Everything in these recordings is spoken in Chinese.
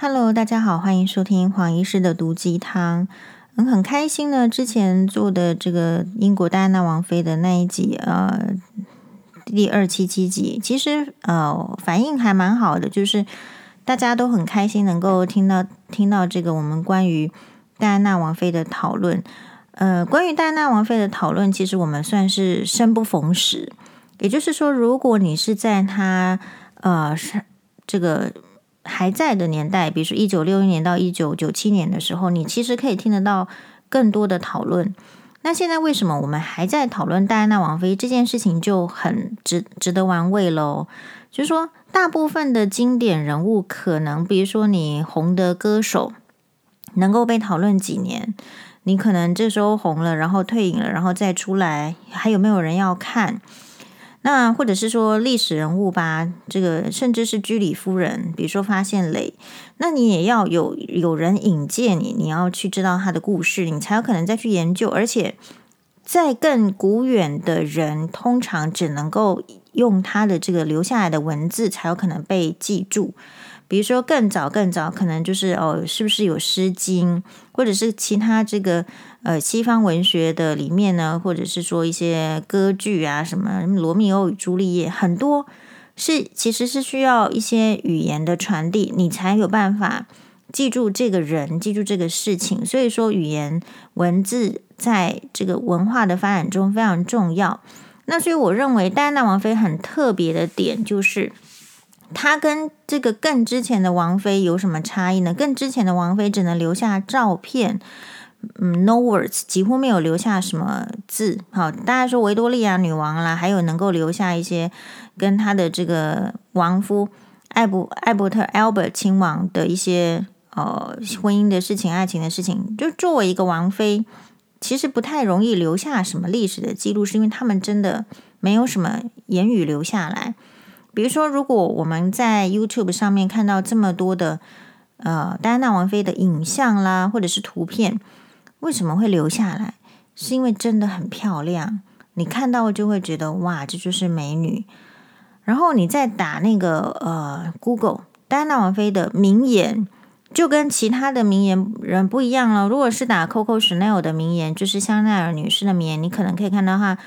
Hello，大家好，欢迎收听黄医师的毒鸡汤。嗯，很开心呢，之前做的这个英国戴安娜王妃的那一集，呃，第二七七集，其实呃反应还蛮好的，就是大家都很开心能够听到听到这个我们关于戴安娜王妃的讨论。呃，关于戴安娜王妃的讨论，其实我们算是生不逢时，也就是说，如果你是在她呃是这个。还在的年代，比如说一九六一年到一九九七年的时候，你其实可以听得到更多的讨论。那现在为什么我们还在讨论戴安娜王妃这件事情，就很值值得玩味喽？就是说，大部分的经典人物，可能比如说你红的歌手，能够被讨论几年，你可能这时候红了，然后退隐了，然后再出来，还有没有人要看？那或者是说历史人物吧，这个甚至是居里夫人，比如说发现雷，那你也要有有人引荐你，你要去知道他的故事，你才有可能再去研究。而且在更古远的人，通常只能够用他的这个留下来的文字，才有可能被记住。比如说更早更早，可能就是哦，是不是有《诗经》，或者是其他这个呃西方文学的里面呢，或者是说一些歌剧啊，什么《罗密欧与朱丽叶》，很多是其实是需要一些语言的传递，你才有办法记住这个人，记住这个事情。所以说，语言文字在这个文化的发展中非常重要。那所以我认为戴安娜王妃很特别的点就是。他跟这个更之前的王妃有什么差异呢？更之前的王妃只能留下照片，嗯，no words，几乎没有留下什么字。好，大家说维多利亚女王啦，还有能够留下一些跟他的这个亡夫艾伯艾伯特 Albert 亲王的一些呃婚姻的事情、爱情的事情。就作为一个王妃，其实不太容易留下什么历史的记录，是因为他们真的没有什么言语留下来。比如说，如果我们在 YouTube 上面看到这么多的呃戴安娜王妃的影像啦，或者是图片，为什么会留下来？是因为真的很漂亮，你看到就会觉得哇，这就是美女。然后你再打那个呃 Google 戴安娜王妃的名言，就跟其他的名言人不一样了。如果是打 Coco Chanel 的名言，就是香奈儿女士的名言，你可能可以看到哈。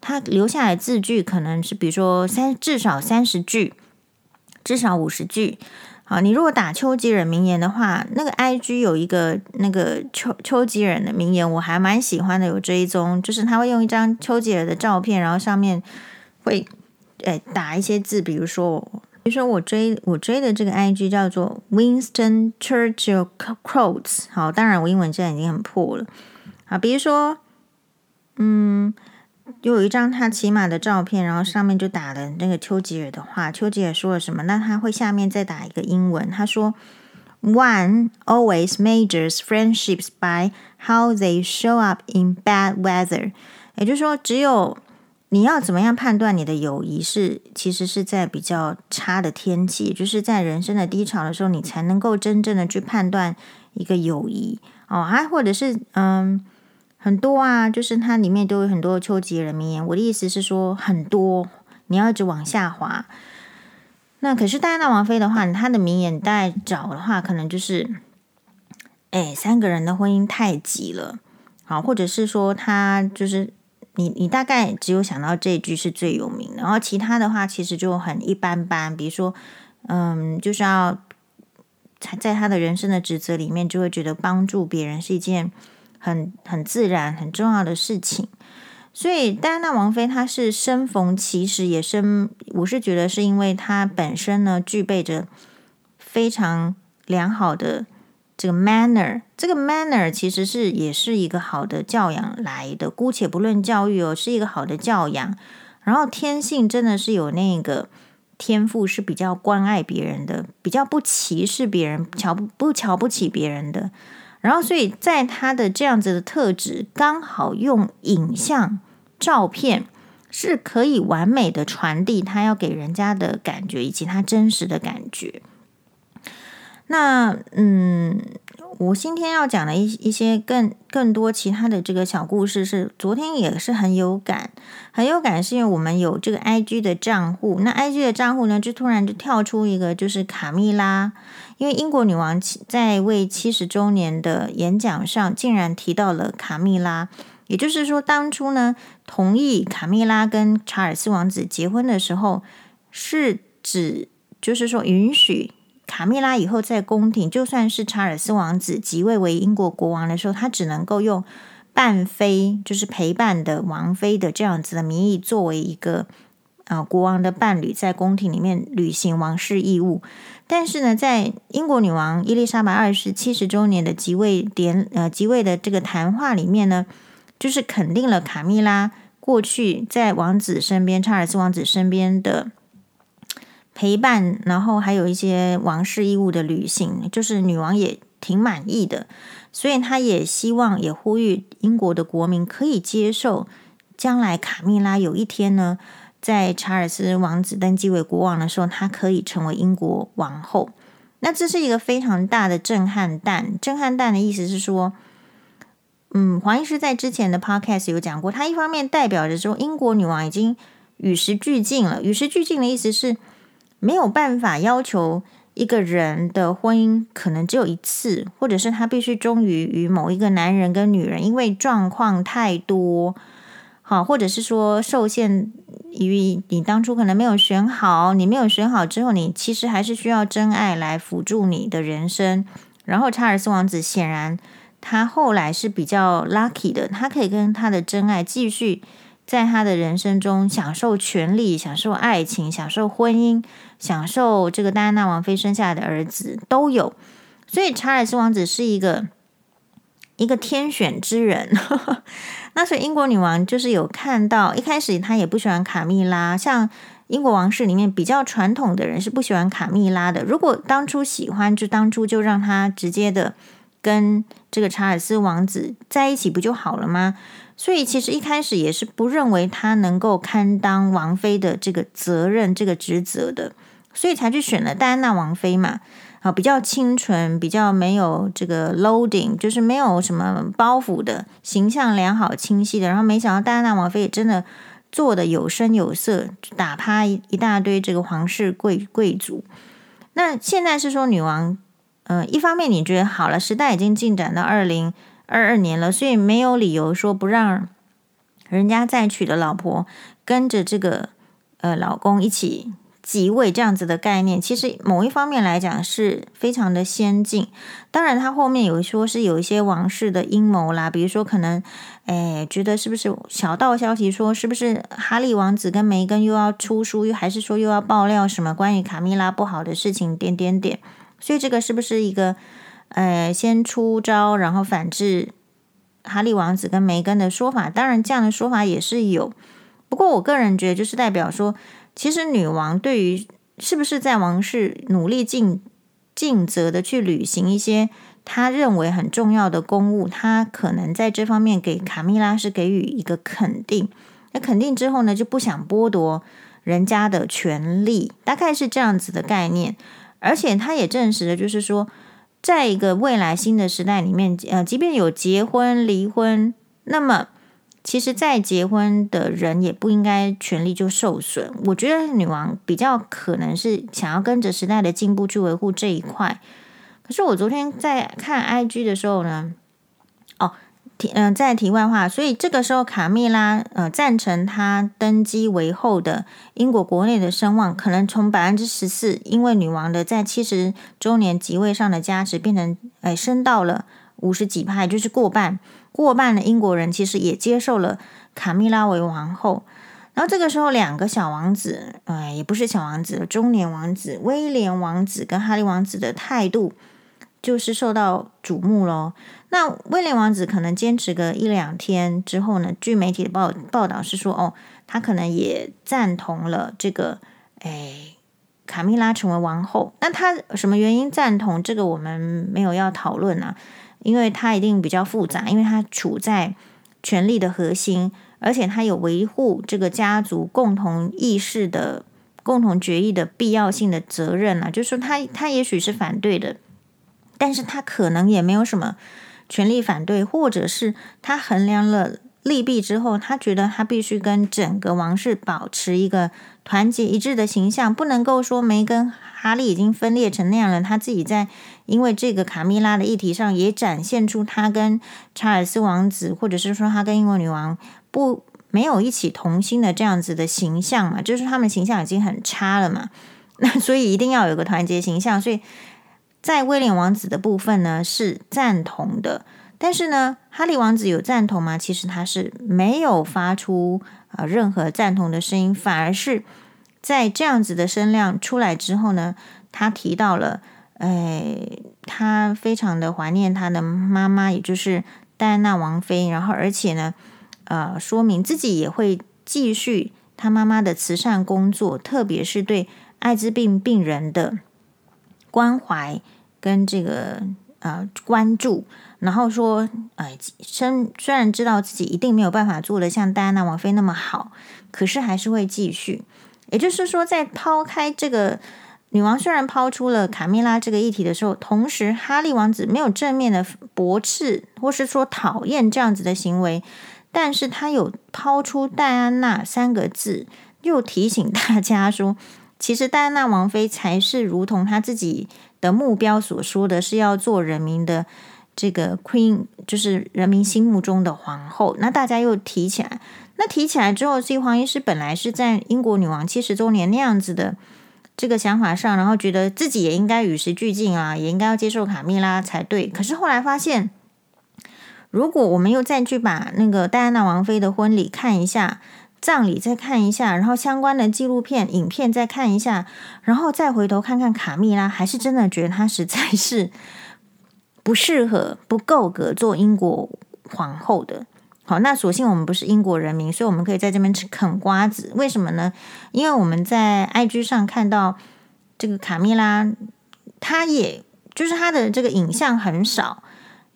他留下来字句可能是，比如说三至少三十句，至少五十句。好，你如果打丘吉尔名言的话，那个 IG 有一个那个丘丘吉尔的名言，我还蛮喜欢的，有追踪，就是他会用一张丘吉尔的照片，然后上面会诶打一些字，比如说，比如说我追我追的这个 IG 叫做 Winston Churchill Quotes。好，当然我英文现在已经很破了。好，比如说，嗯。就有一张他骑马的照片，然后上面就打了那个丘吉尔的话。丘吉尔说了什么？那他会下面再打一个英文。他说：“One always measures friendships by how they show up in bad weather。”也就是说，只有你要怎么样判断你的友谊是，其实是在比较差的天气，就是在人生的低潮的时候，你才能够真正的去判断一个友谊哦。还或者是嗯。很多啊，就是它里面都有很多丘吉尔的名言。我的意思是说，很多你要一直往下滑。那可是戴安娜王妃的话，她的名言大概找的话，可能就是，哎，三个人的婚姻太挤了，好，或者是说她就是你，你大概只有想到这句是最有名的，然后其他的话其实就很一般般。比如说，嗯，就是要在她的人生的职责里面，就会觉得帮助别人是一件。很很自然、很重要的事情，所以戴安娜王妃她是生逢其时，也生，我是觉得是因为她本身呢具备着非常良好的这个 manner，这个 manner 其实是也是一个好的教养来的，姑且不论教育哦，是一个好的教养，然后天性真的是有那个天赋，是比较关爱别人的，比较不歧视别人，瞧不不瞧不起别人的。然后，所以在他的这样子的特质，刚好用影像、照片是可以完美的传递他要给人家的感觉，以及他真实的感觉。那，嗯，我今天要讲的一一些更更多其他的这个小故事，是昨天也是很有感，很有感，是因为我们有这个 IG 的账户，那 IG 的账户呢，就突然就跳出一个，就是卡蜜拉，因为英国女王在为七十周年的演讲上，竟然提到了卡蜜拉，也就是说，当初呢，同意卡蜜拉跟查尔斯王子结婚的时候，是指就是说允许。卡蜜拉以后在宫廷，就算是查尔斯王子即位为英国国王的时候，他只能够用伴妃，就是陪伴的王妃的这样子的名义，作为一个呃国王的伴侣，在宫廷里面履行王室义务。但是呢，在英国女王伊丽莎白二世七十周年的即位典呃即位的这个谈话里面呢，就是肯定了卡蜜拉过去在王子身边，查尔斯王子身边的。陪伴，然后还有一些王室义务的履行，就是女王也挺满意的，所以她也希望，也呼吁英国的国民可以接受，将来卡蜜拉有一天呢，在查尔斯王子登基为国王的时候，她可以成为英国王后。那这是一个非常大的震撼弹。震撼弹的意思是说，嗯，黄医师在之前的 podcast 有讲过，他一方面代表着说，英国女王已经与时俱进了。与时俱进的意思是。没有办法要求一个人的婚姻可能只有一次，或者是他必须忠于于某一个男人跟女人，因为状况太多，好，或者是说受限于你当初可能没有选好，你没有选好之后，你其实还是需要真爱来辅助你的人生。然后查尔斯王子显然他后来是比较 lucky 的，他可以跟他的真爱继续。在他的人生中，享受权力，享受爱情，享受婚姻，享受这个戴安娜王妃生下来的儿子都有。所以查尔斯王子是一个一个天选之人。那所以英国女王就是有看到，一开始她也不喜欢卡蜜拉。像英国王室里面比较传统的人是不喜欢卡蜜拉的。如果当初喜欢，就当初就让他直接的跟这个查尔斯王子在一起不就好了吗？所以其实一开始也是不认为他能够堪当王妃的这个责任、这个职责的，所以才去选了戴安娜王妃嘛。啊，比较清纯，比较没有这个 loading，就是没有什么包袱的，形象良好、清晰的。然后没想到戴安娜王妃也真的做的有声有色，打趴一一大堆这个皇室贵贵族。那现在是说女王，嗯、呃，一方面你觉得好了，时代已经进展到二零。二二年了，所以没有理由说不让人家再娶的老婆跟着这个呃老公一起即位，这样子的概念，其实某一方面来讲是非常的先进。当然，他后面有说是有一些王室的阴谋啦，比如说可能哎觉得是不是小道消息说是不是哈利王子跟梅根又要出书，又还是说又要爆料什么关于卡蜜拉不好的事情，点点点。所以这个是不是一个？呃，先出招，然后反制哈利王子跟梅根的说法。当然，这样的说法也是有。不过，我个人觉得，就是代表说，其实女王对于是不是在王室努力尽尽责的去履行一些她认为很重要的公务，她可能在这方面给卡蜜拉是给予一个肯定。那肯定之后呢，就不想剥夺人家的权利，大概是这样子的概念。而且，她也证实了，就是说。在一个未来新的时代里面，呃，即便有结婚、离婚，那么其实，在结婚的人也不应该权利就受损。我觉得女王比较可能是想要跟着时代的进步去维护这一块。可是我昨天在看 IG 的时候呢，哦。嗯，在题外话，所以这个时候卡蜜拉呃赞成他登基为后的英国国内的声望，可能从百分之十四，因为女王的在七十周年即位上的加持，变成哎升到了五十几派，就是过半，过半的英国人其实也接受了卡蜜拉为王后。然后这个时候，两个小王子，哎，也不是小王子，中年王子威廉王子跟哈利王子的态度。就是受到瞩目咯。那威廉王子可能坚持个一两天之后呢，据媒体的报报道是说，哦，他可能也赞同了这个，哎，卡蜜拉成为王后。那他什么原因赞同？这个我们没有要讨论啊，因为他一定比较复杂，因为他处在权力的核心，而且他有维护这个家族共同意识的共同决议的必要性的责任啊。就是说他，他也许是反对的。但是他可能也没有什么权利反对，或者是他衡量了利弊之后，他觉得他必须跟整个王室保持一个团结一致的形象，不能够说梅根哈利已经分裂成那样了，他自己在因为这个卡蜜拉的议题上也展现出他跟查尔斯王子，或者是说他跟英国女王不没有一起同心的这样子的形象嘛，就是他们形象已经很差了嘛，那所以一定要有个团结形象，所以。在威廉王子的部分呢，是赞同的，但是呢，哈利王子有赞同吗？其实他是没有发出啊任何赞同的声音，反而是在这样子的声量出来之后呢，他提到了，哎，他非常的怀念他的妈妈，也就是戴安娜王妃，然后而且呢，呃，说明自己也会继续他妈妈的慈善工作，特别是对艾滋病病人的。关怀跟这个呃关注，然后说，哎、呃，虽虽然知道自己一定没有办法做得像戴安娜王妃那么好，可是还是会继续。也就是说，在抛开这个女王虽然抛出了卡蜜拉这个议题的时候，同时哈利王子没有正面的驳斥或是说讨厌这样子的行为，但是他有抛出戴安娜三个字，又提醒大家说。其实戴安娜王妃才是如同她自己的目标所说的是要做人民的这个 queen，就是人民心目中的皇后。那大家又提起来，那提起来之后，所以黄医师本来是在英国女王七十周年那样子的这个想法上，然后觉得自己也应该与时俱进啊，也应该要接受卡蜜拉才对。可是后来发现，如果我们又再去把那个戴安娜王妃的婚礼看一下。葬礼再看一下，然后相关的纪录片、影片再看一下，然后再回头看看卡蜜拉，还是真的觉得她实在是不适合、不够格做英国皇后的。好，那所幸我们不是英国人民，所以我们可以在这边吃啃瓜子。为什么呢？因为我们在 IG 上看到这个卡蜜拉，她也就是她的这个影像很少，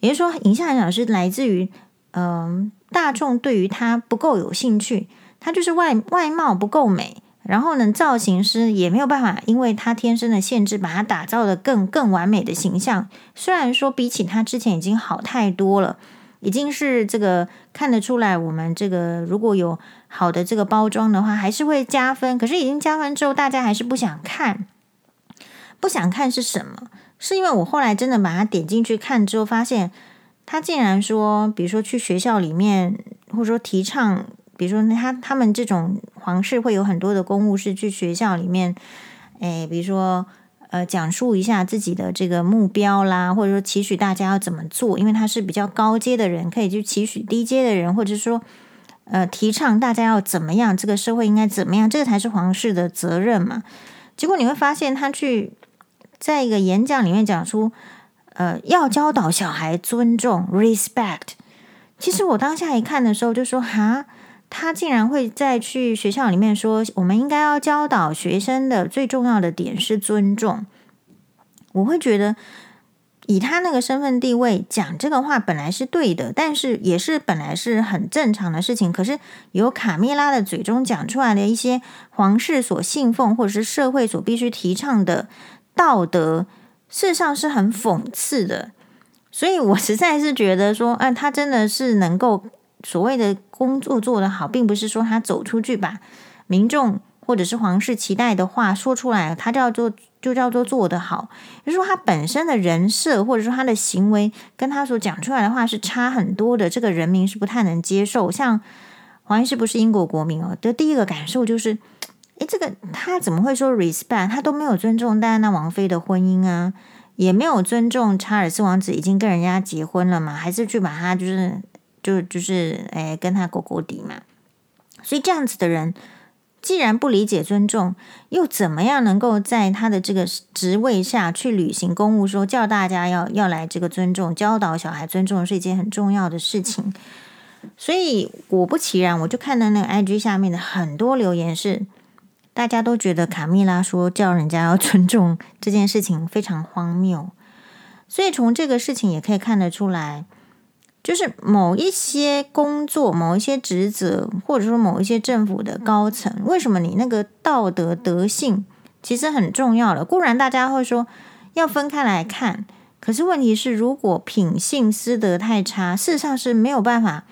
也就是说，影像很少是来自于嗯、大众对于她不够有兴趣。她就是外外貌不够美，然后呢，造型师也没有办法，因为她天生的限制，把她打造的更更完美的形象。虽然说比起她之前已经好太多了，已经是这个看得出来，我们这个如果有好的这个包装的话，还是会加分。可是已经加分之后，大家还是不想看，不想看是什么？是因为我后来真的把它点进去看之后，发现他竟然说，比如说去学校里面，或者说提倡。比如说，他他们这种皇室会有很多的公务是去学校里面，诶，比如说呃，讲述一下自己的这个目标啦，或者说期许大家要怎么做，因为他是比较高阶的人，可以去期许低阶的人，或者说呃，提倡大家要怎么样，这个社会应该怎么样，这个才是皇室的责任嘛。结果你会发现，他去在一个演讲里面讲出，呃，要教导小孩尊重 （respect）。其实我当下一看的时候，就说哈。他竟然会再去学校里面说，我们应该要教导学生的最重要的点是尊重。我会觉得，以他那个身份地位讲这个话本来是对的，但是也是本来是很正常的事情。可是由卡蜜拉的嘴中讲出来的一些皇室所信奉或者是社会所必须提倡的道德，事实上是很讽刺的。所以我实在是觉得说，哎，他真的是能够。所谓的工作做得好，并不是说他走出去把民众或者是皇室期待的话说出来，他叫做就叫做做得好。就是说他本身的人设或者说他的行为跟他所讲出来的话是差很多的，这个人民是不太能接受。像黄医师不是英国国民哦，的第一个感受就是，诶，这个他怎么会说 respect？他都没有尊重戴安娜王妃的婚姻啊，也没有尊重查尔斯王子已经跟人家结婚了嘛，还是去把他就是。就就是诶，跟他勾勾底嘛，所以这样子的人，既然不理解尊重，又怎么样能够在他的这个职位下去履行公务？说叫大家要要来这个尊重，教导小孩尊重是一件很重要的事情。所以果不其然，我就看到那个 IG 下面的很多留言是，大家都觉得卡蜜拉说叫人家要尊重这件事情非常荒谬。所以从这个事情也可以看得出来。就是某一些工作、某一些职责，或者说某一些政府的高层，为什么你那个道德德性其实很重要了？固然大家会说要分开来看，可是问题是，如果品性私德太差，事实上是没有办法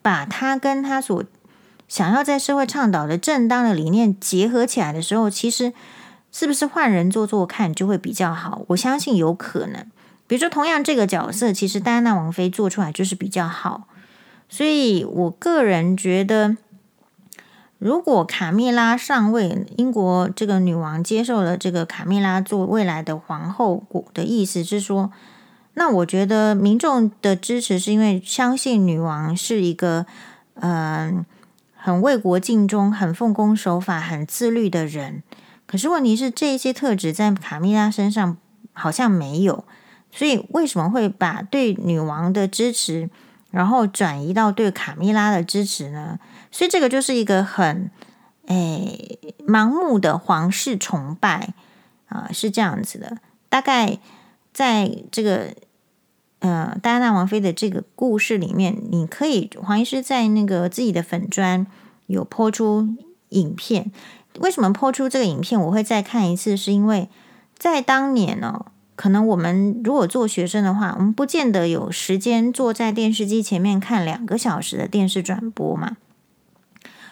把他跟他所想要在社会倡导的正当的理念结合起来的时候，其实是不是换人做做看就会比较好？我相信有可能。比如说，同样这个角色，其实戴安娜王妃做出来就是比较好。所以我个人觉得，如果卡蜜拉上位，英国这个女王接受了这个卡蜜拉做未来的皇后，的意思是说，那我觉得民众的支持是因为相信女王是一个嗯、很为国尽忠、很奉公守法、很自律的人。可是问题是，这些特质在卡蜜拉身上好像没有。所以为什么会把对女王的支持，然后转移到对卡米拉的支持呢？所以这个就是一个很诶盲目的皇室崇拜啊，是这样子的。大概在这个呃戴安娜王妃的这个故事里面，你可以黄医师在那个自己的粉砖有播出影片。为什么播出这个影片？我会再看一次，是因为在当年呢、哦。可能我们如果做学生的话，我们不见得有时间坐在电视机前面看两个小时的电视转播嘛。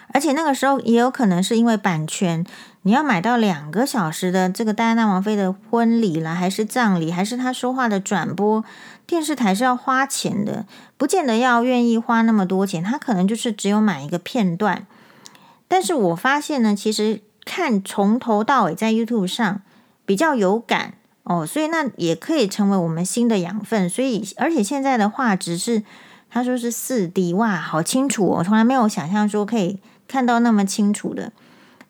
而且那个时候也有可能是因为版权，你要买到两个小时的这个戴安娜王妃的婚礼了，还是葬礼，还是她说话的转播，电视台是要花钱的，不见得要愿意花那么多钱。他可能就是只有买一个片段。但是我发现呢，其实看从头到尾在 YouTube 上比较有感。哦，所以那也可以成为我们新的养分。所以，而且现在的画质是，他说是四 D，哇，好清楚哦！从来没有想象说可以看到那么清楚的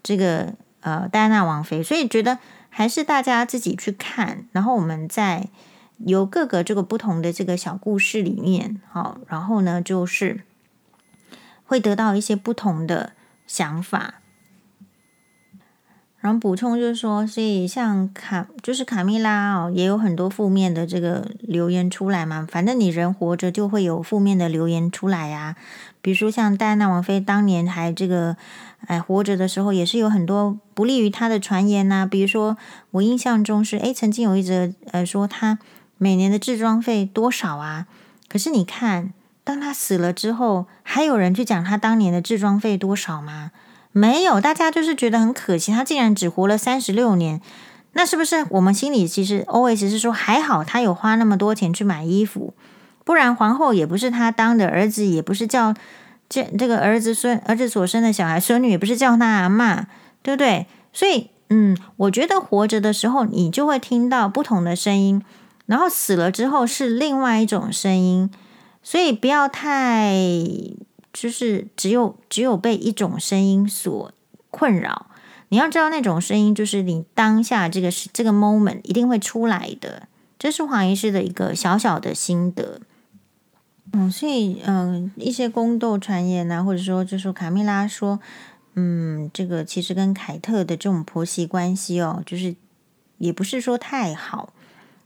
这个呃戴安娜王妃。所以觉得还是大家自己去看，然后我们在由各个这个不同的这个小故事里面，好，然后呢就是会得到一些不同的想法。然后补充就是说，所以像卡就是卡蜜拉哦，也有很多负面的这个留言出来嘛。反正你人活着就会有负面的留言出来呀。比如说像戴安娜王妃当年还这个哎活着的时候，也是有很多不利于她的传言呐。比如说我印象中是哎，曾经有一则呃说她每年的治装费多少啊？可是你看，当她死了之后，还有人去讲她当年的治装费多少吗？没有，大家就是觉得很可惜，他竟然只活了三十六年，那是不是我们心里其实 always 是说还好他有花那么多钱去买衣服，不然皇后也不是他当的，儿子也不是叫这这个儿子孙儿子所生的小孩孙女也不是叫他阿嬷，对不对？所以嗯，我觉得活着的时候你就会听到不同的声音，然后死了之后是另外一种声音，所以不要太。就是只有只有被一种声音所困扰，你要知道那种声音就是你当下这个是这个 moment 一定会出来的，这是黄医师的一个小小的心得。嗯，所以嗯，一些宫斗传言啊，或者说就是卡蜜拉说，嗯，这个其实跟凯特的这种婆媳关系哦，就是也不是说太好，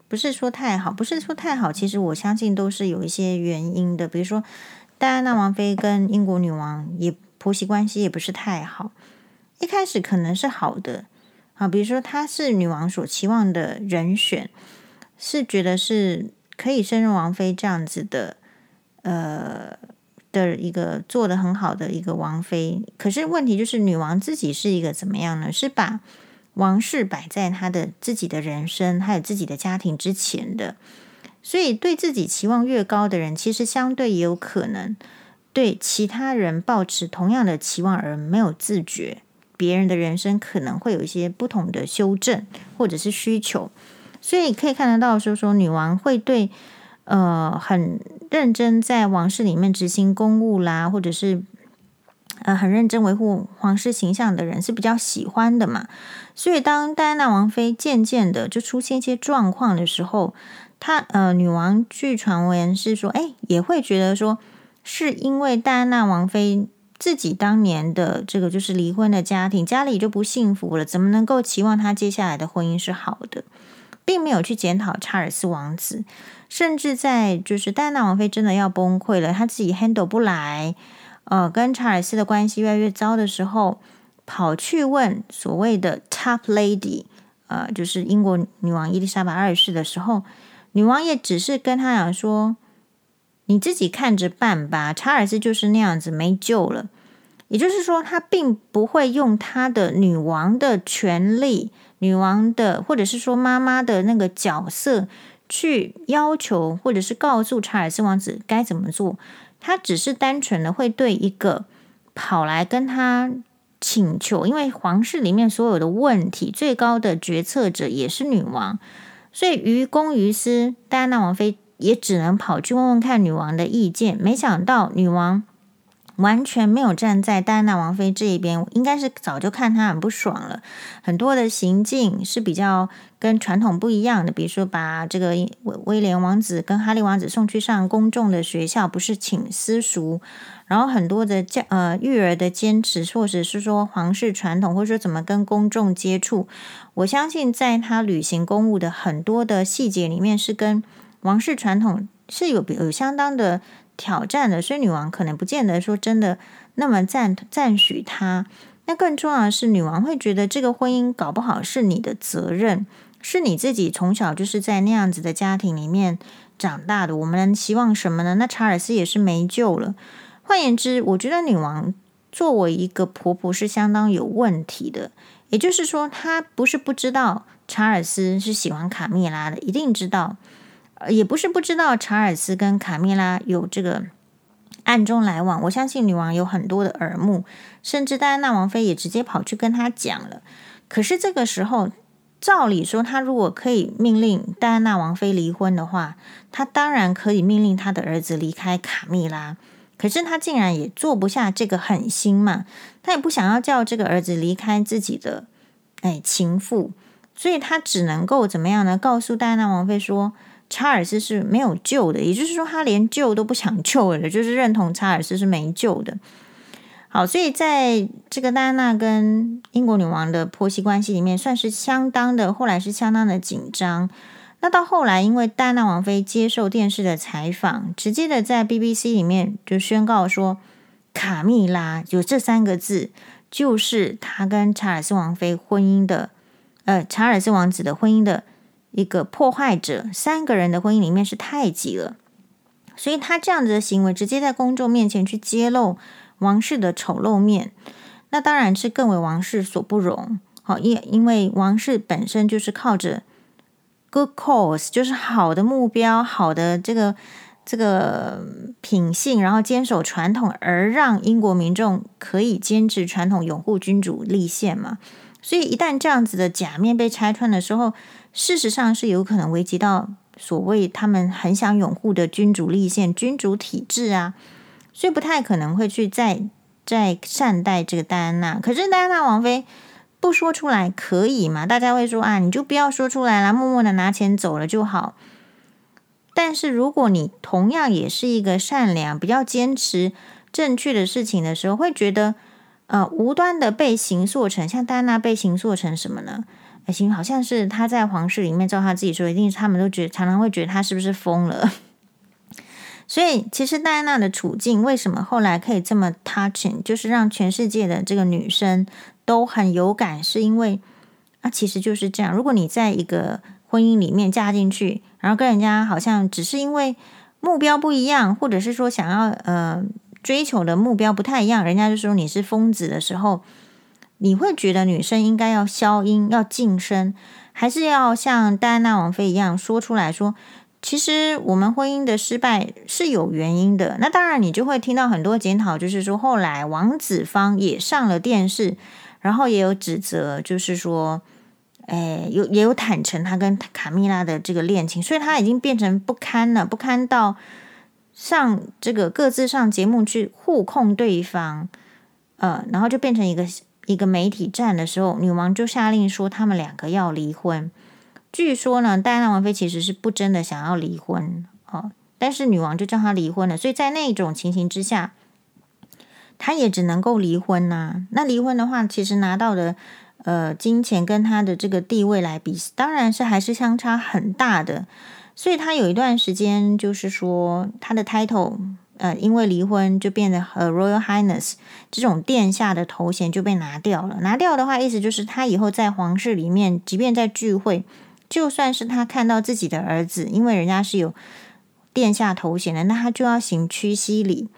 不是说太好，不是说太好，其实我相信都是有一些原因的，比如说。戴安娜王妃跟英国女王也婆媳关系也不是太好，一开始可能是好的啊，比如说她是女王所期望的人选，是觉得是可以胜任王妃这样子的，呃的一个做得很好的一个王妃。可是问题就是女王自己是一个怎么样呢？是把王室摆在她的自己的人生还有自己的家庭之前的。所以，对自己期望越高的人，其实相对也有可能对其他人抱持同样的期望而没有自觉，别人的人生可能会有一些不同的修正或者是需求。所以可以看得到，说说女王会对呃很认真在王室里面执行公务啦，或者是呃很认真维护皇室形象的人是比较喜欢的嘛。所以当戴安娜王妃渐渐的就出现一些状况的时候，她呃，女王据传闻是说，哎，也会觉得说，是因为戴安娜王妃自己当年的这个就是离婚的家庭，家里就不幸福了，怎么能够期望她接下来的婚姻是好的，并没有去检讨查尔斯王子，甚至在就是戴安娜王妃真的要崩溃了，她自己 handle 不来，呃，跟查尔斯的关系越来越糟的时候，跑去问所谓的 top lady，呃，就是英国女王伊丽莎白二世的时候。女王也只是跟他讲说：“你自己看着办吧。”查尔斯就是那样子，没救了。也就是说，他并不会用他的女王的权利、女王的或者是说妈妈的那个角色去要求，或者是告诉查尔斯王子该怎么做。他只是单纯的会对一个跑来跟他请求，因为皇室里面所有的问题，最高的决策者也是女王，所以于公于私，戴安娜王妃也只能跑去问问看女王的意见。没想到女王。完全没有站在戴安娜王妃这一边，应该是早就看她很不爽了。很多的行径是比较跟传统不一样的，比如说把这个威威廉王子跟哈利王子送去上公众的学校，不是请私塾。然后很多的教呃育儿的坚持，或者是说皇室传统，或者说怎么跟公众接触，我相信在他履行公务的很多的细节里面，是跟王室传统是有有相当的。挑战的，所以女王可能不见得说真的那么赞赞许他。那更重要的是，女王会觉得这个婚姻搞不好是你的责任，是你自己从小就是在那样子的家庭里面长大的。我们希望什么呢？那查尔斯也是没救了。换言之，我觉得女王作为一个婆婆是相当有问题的。也就是说，她不是不知道查尔斯是喜欢卡蜜拉的，一定知道。也不是不知道查尔斯跟卡蜜拉有这个暗中来往，我相信女王有很多的耳目，甚至戴安娜王妃也直接跑去跟他讲了。可是这个时候，照理说，他如果可以命令戴安娜王妃离婚的话，他当然可以命令他的儿子离开卡蜜拉。可是他竟然也做不下这个狠心嘛，他也不想要叫这个儿子离开自己的哎情妇，所以他只能够怎么样呢？告诉戴安娜王妃说。查尔斯是没有救的，也就是说，他连救都不想救了，就是认同查尔斯是没救的。好，所以在这个戴安娜跟英国女王的婆媳关系里面，算是相当的，后来是相当的紧张。那到后来，因为戴安娜王妃接受电视的采访，直接的在 BBC 里面就宣告说，卡蜜拉有这三个字，就是他跟查尔斯王妃婚姻的，呃，查尔斯王子的婚姻的。一个破坏者，三个人的婚姻里面是太极了，所以他这样子的行为，直接在公众面前去揭露王室的丑陋面，那当然是更为王室所不容。好，因因为王室本身就是靠着 good cause，就是好的目标、好的这个这个品性，然后坚守传统，而让英国民众可以坚持传统、拥护君主立宪嘛。所以一旦这样子的假面被拆穿的时候，事实上是有可能危及到所谓他们很想拥护的君主立宪、君主体制啊，所以不太可能会去再再善待这个戴安娜。可是戴安娜王妃不说出来可以吗？大家会说啊，你就不要说出来了，默默的拿钱走了就好。但是如果你同样也是一个善良、比较坚持正确的事情的时候，会觉得呃无端的被形塑成像戴安娜被形塑成什么呢？行，好像是他在皇室里面，照他自己说，一定是他们都觉得常常会觉得他是不是疯了。所以，其实戴安娜的处境为什么后来可以这么 touching，就是让全世界的这个女生都很有感，是因为啊，其实就是这样。如果你在一个婚姻里面嫁进去，然后跟人家好像只是因为目标不一样，或者是说想要呃追求的目标不太一样，人家就说你是疯子的时候。你会觉得女生应该要消音、要静声，还是要像戴安娜王妃一样说出来说，其实我们婚姻的失败是有原因的。那当然，你就会听到很多检讨，就是说后来王子方也上了电视，然后也有指责，就是说，诶，有也有坦诚他跟卡蜜拉的这个恋情，所以他已经变成不堪了，不堪到上这个各自上节目去互控对方，呃，然后就变成一个。一个媒体站的时候，女王就下令说他们两个要离婚。据说呢，戴安娜王妃其实是不真的想要离婚哦，但是女王就叫她离婚了。所以在那种情形之下，她也只能够离婚呐、那离婚的话，其实拿到的呃金钱跟她的这个地位来比，当然是还是相差很大的。所以她有一段时间就是说她的 title。呃，因为离婚就变得和 Royal Highness 这种殿下的头衔就被拿掉了。拿掉的话，意思就是他以后在皇室里面，即便在聚会，就算是他看到自己的儿子，因为人家是有殿下头衔的，那他就要行屈膝礼。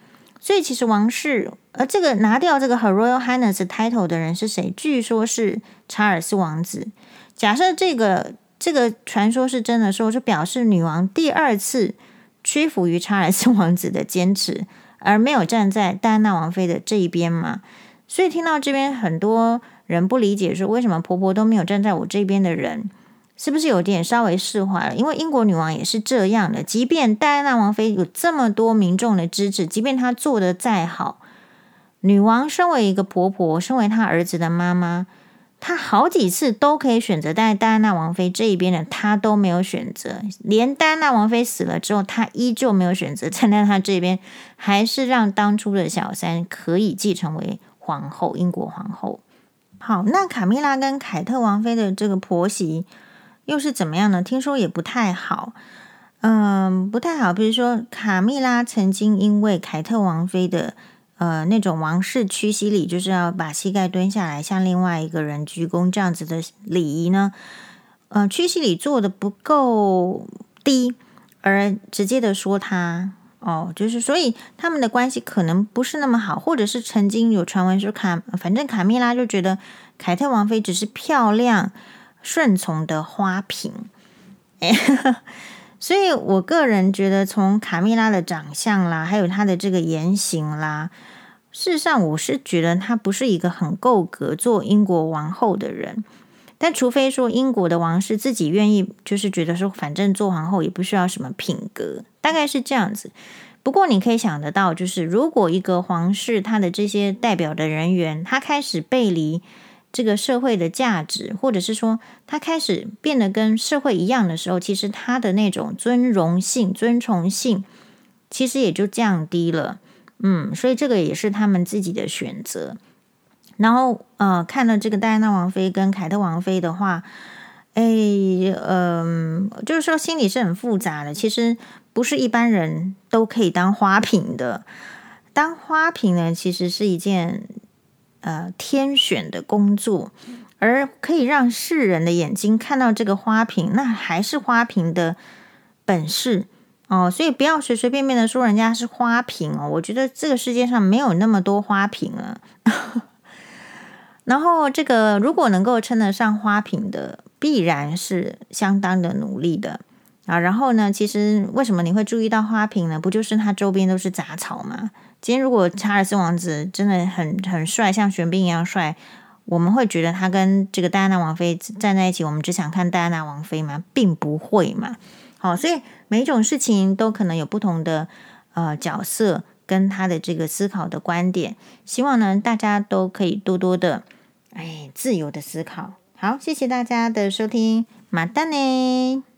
所以其实王室，而这个拿掉这个 Her Royal Highness title 的人是谁？据说是查尔斯王子。假设这个这个传说是真的时候，就表示女王第二次屈服于查尔斯王子的坚持，而没有站在戴安娜王妃的这一边嘛。所以听到这边，很多人不理解，说为什么婆婆都没有站在我这边的人。是不是有点稍微释怀了？因为英国女王也是这样的，即便戴安娜王妃有这么多民众的支持，即便她做得再好，女王身为一个婆婆，身为她儿子的妈妈，他好几次都可以选择在戴安娜王妃这一边的，他都没有选择。连戴安娜王妃死了之后，他依旧没有选择站在他这边，还是让当初的小三可以继承为皇后，英国皇后。好，那卡蜜拉跟凯特王妃的这个婆媳。又是怎么样呢？听说也不太好，嗯，不太好。比如说，卡蜜拉曾经因为凯特王妃的呃那种王室屈膝礼，就是要把膝盖蹲下来向另外一个人鞠躬这样子的礼仪呢，呃，屈膝礼做的不够低，而直接的说他哦，就是所以他们的关系可能不是那么好，或者是曾经有传闻说卡，反正卡蜜拉就觉得凯特王妃只是漂亮。顺从的花瓶，哎，所以我个人觉得，从卡米拉的长相啦，还有她的这个言行啦，事实上，我是觉得她不是一个很够格做英国王后的人。但除非说英国的王室自己愿意，就是觉得说，反正做皇后也不需要什么品格，大概是这样子。不过你可以想得到，就是如果一个皇室他的这些代表的人员，他开始背离。这个社会的价值，或者是说他开始变得跟社会一样的时候，其实他的那种尊荣性、尊崇性，其实也就降低了。嗯，所以这个也是他们自己的选择。然后，呃，看了这个戴安娜王妃跟凯特王妃的话，哎，嗯、就是说心里是很复杂的。其实不是一般人都可以当花瓶的。当花瓶呢，其实是一件。呃，天选的工作，而可以让世人的眼睛看到这个花瓶，那还是花瓶的本事哦。所以不要随随便便的说人家是花瓶哦。我觉得这个世界上没有那么多花瓶了。然后，这个如果能够称得上花瓶的，必然是相当的努力的啊。然后呢，其实为什么你会注意到花瓶呢？不就是它周边都是杂草吗？今天如果查尔斯王子真的很很帅，像玄彬一样帅，我们会觉得他跟这个戴安娜王妃站在一起，我们只想看戴安娜王妃吗？并不会嘛。好，所以每一种事情都可能有不同的呃角色跟他的这个思考的观点。希望呢，大家都可以多多的哎自由的思考。好，谢谢大家的收听，马丹呢。